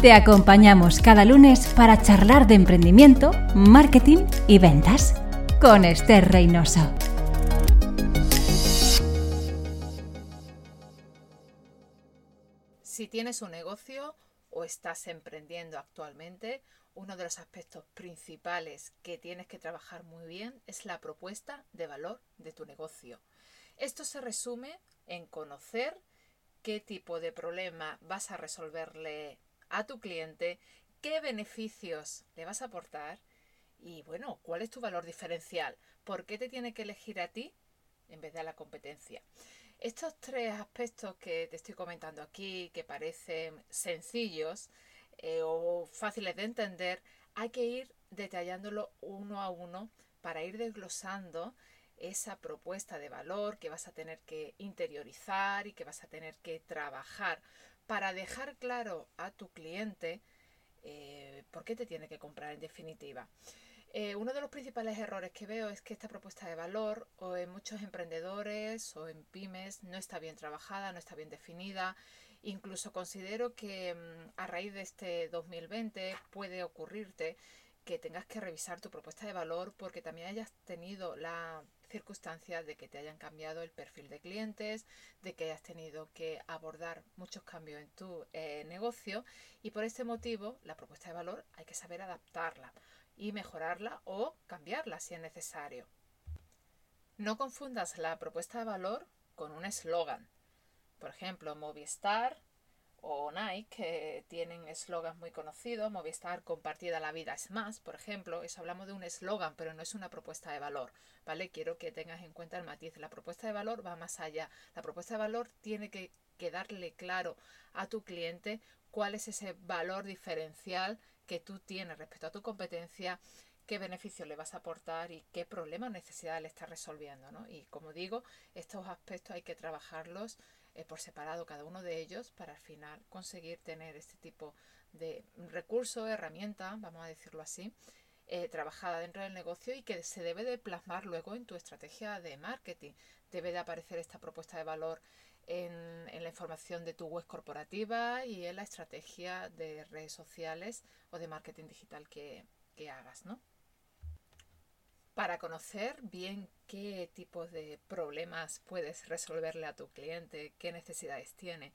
Te acompañamos cada lunes para charlar de emprendimiento, marketing y ventas con Esther Reynoso. Si tienes un negocio o estás emprendiendo actualmente, uno de los aspectos principales que tienes que trabajar muy bien es la propuesta de valor de tu negocio. Esto se resume en conocer qué tipo de problema vas a resolverle a tu cliente, qué beneficios le vas a aportar y bueno, cuál es tu valor diferencial, por qué te tiene que elegir a ti en vez de a la competencia. Estos tres aspectos que te estoy comentando aquí, que parecen sencillos eh, o fáciles de entender, hay que ir detallándolo uno a uno para ir desglosando esa propuesta de valor que vas a tener que interiorizar y que vas a tener que trabajar para dejar claro a tu cliente eh, por qué te tiene que comprar en definitiva. Eh, uno de los principales errores que veo es que esta propuesta de valor o en muchos emprendedores o en pymes no está bien trabajada, no está bien definida. Incluso considero que mm, a raíz de este 2020 puede ocurrirte que tengas que revisar tu propuesta de valor porque también hayas tenido la circunstancia de que te hayan cambiado el perfil de clientes, de que hayas tenido que abordar muchos cambios en tu eh, negocio y por este motivo la propuesta de valor hay que saber adaptarla y mejorarla o cambiarla si es necesario. No confundas la propuesta de valor con un eslogan. Por ejemplo, Movistar o Nike, que tienen eslogans muy conocidos, Movistar compartida la vida es más, por ejemplo, eso hablamos de un eslogan, pero no es una propuesta de valor, ¿vale? Quiero que tengas en cuenta el matiz. La propuesta de valor va más allá. La propuesta de valor tiene que quedarle claro a tu cliente cuál es ese valor diferencial que tú tienes respecto a tu competencia, qué beneficio le vas a aportar y qué problema o necesidad le estás resolviendo, ¿no? Y como digo, estos aspectos hay que trabajarlos eh, por separado cada uno de ellos para al final conseguir tener este tipo de recurso, herramienta, vamos a decirlo así, eh, trabajada dentro del negocio y que se debe de plasmar luego en tu estrategia de marketing. Debe de aparecer esta propuesta de valor en, en, la información de tu web corporativa y en la estrategia de redes sociales o de marketing digital que, que hagas, ¿no? Para conocer bien qué tipo de problemas puedes resolverle a tu cliente, qué necesidades tiene.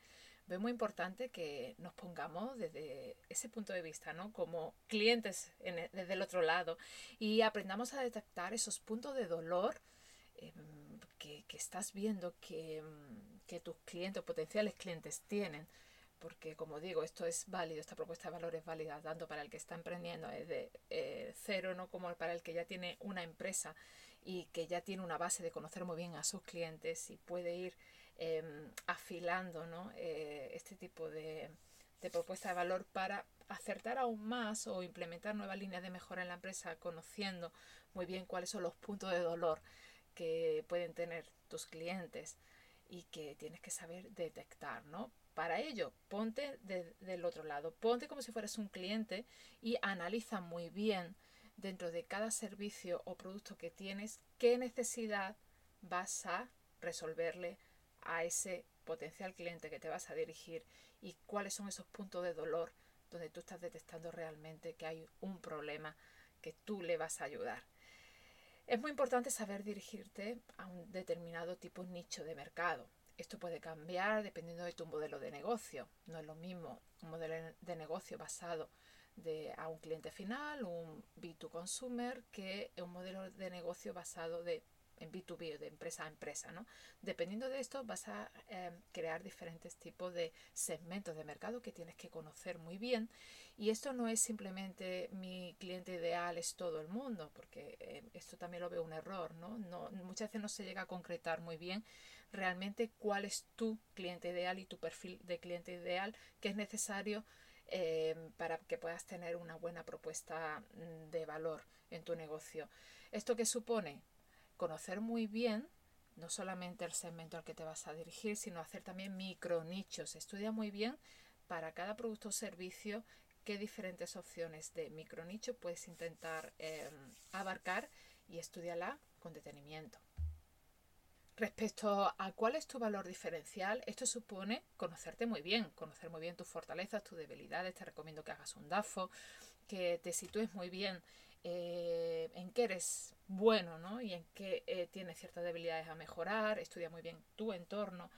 Es muy importante que nos pongamos desde ese punto de vista, ¿no? Como clientes e, desde el otro lado y aprendamos a detectar esos puntos de dolor em, que, estás viendo que, que tus clientes potenciales clientes tienen porque como digo, esto es válido, esta propuesta de valor es válida tanto para el que está emprendiendo desde eh, cero, no como para el que ya tiene una empresa y que ya tiene una base de conocer muy bien a sus clientes y puede ir em, afilando ¿no? Eh, este tipo de, de propuesta de valor para acertar aún más o implementar nuevas líneas de mejora en la empresa, conociendo muy bien cuáles son los puntos de dolor que pueden tener tus clientes y que tienes que saber detectar, ¿no? Para ello, ponte del otro lado, ponte como si fueras un cliente y analiza muy bien dentro de cada servicio o producto que tienes qué necesidad vas a resolverle a ese potencial cliente que te vas a dirigir y cuáles son esos puntos de dolor donde tú estás detectando realmente que hay un problema que tú le vas a ayudar. Es muy importante saber dirigirte a un determinado tipo nicho de mercado. Esto puede cambiar dependiendo de tu modelo de negocio. No es lo mismo un modelo de negocio basado de, a un cliente final, un B2 consumer, que un modelo de negocio basado de, en B2B, de empresa a empresa. ¿no? Dependiendo de esto, vas a eh, crear diferentes tipos de segmentos de mercado que tienes que conocer muy bien. Y esto no es simplemente mi cliente ideal, es todo el mundo, porque eh, esto también lo veo un error. ¿no? No, muchas veces no se llega a concretar muy bien realmente cuál es tu cliente ideal y tu perfil de cliente ideal que es necesario eh, para que puedas tener una buena propuesta mm, de valor en tu negocio. ¿Esto qué supone? Conocer muy bien no solamente el segmento al que te vas a dirigir, sino hacer también micro nichos. Estudia muy bien para cada producto o servicio qué diferentes opciones de micro nicho puedes intentar eh, abarcar y estudiarla con detenimiento. Respecto a cuál es tu valor diferencial, esto supone conocerte muy bien, conocer muy bien tus fortalezas, tus debilidades. Te recomiendo que hagas un DAFO, que te sitúes muy bien eh, en qué eres bueno ¿no? y en qué eh, tienes ciertas debilidades a mejorar. Estudia muy bien tu entorno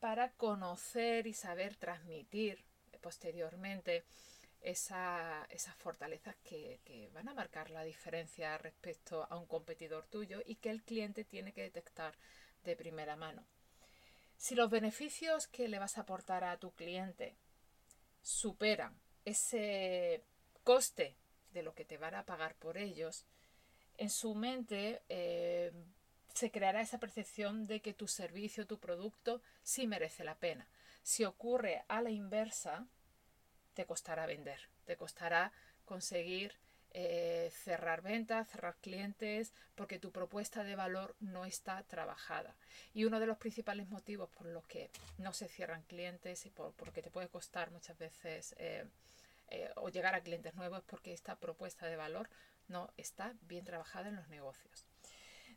para conocer y saber transmitir posteriormente esas fortalezas que, que, van a marcar la diferencia respecto a un competidor tuyo y que el cliente tiene que detectar de primera mano. Si los beneficios que le vas a aportar a tu cliente superan ese coste de lo que te van a pagar por ellos, en su mente eh, se creará esa percepción de que tu servicio, tu producto, sí merece la pena. Si ocurre a la inversa, te costará vender, te costará conseguir eh, cerrar ventas, cerrar clientes, porque tu propuesta de valor no está trabajada. Y uno de los principales motivos por los que no se cierran clientes y por, porque te puede costar muchas veces eh, eh, o llegar a clientes nuevos es porque esta propuesta de valor no está bien trabajada en los negocios.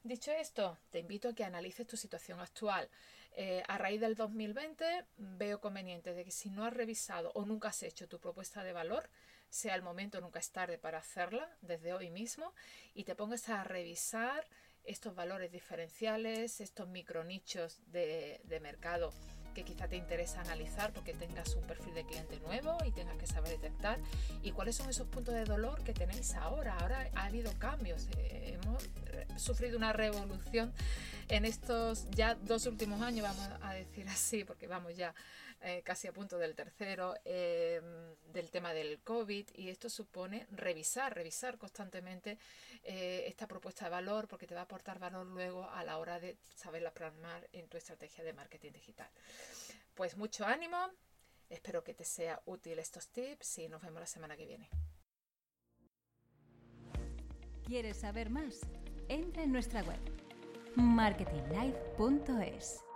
Dicho esto, te invito a que analices tu situación actual. a raíz del 2020 veo conveniente de que si no has revisado o nunca has hecho tu propuesta de valor, sea el momento, nunca es tarde para hacerla, desde hoy mismo, y te pongas a revisar estos valores diferenciales, estos micronichos de, de mercado que quizá te interesa analizar porque tengas un perfil de cliente nuevo y tengas que saber detectar y cuáles son esos puntos de dolor que tenéis ahora. Ahora ha habido cambios, eh, hemos sufrido una revolución en estos ya dos últimos años, vamos a decir así, porque vamos ya eh, casi a punto del tercero, eh, del tema del COVID y esto supone revisar, revisar constantemente esta propuesta de valor porque te va a aportar valor luego a la hora de saberla plasmar en tu estrategia de marketing digital. Pues mucho ánimo, espero que te sea útil estos tips y nos vemos la semana que viene. ¿Quieres saber más? Entra en nuestra web marketinglife.es.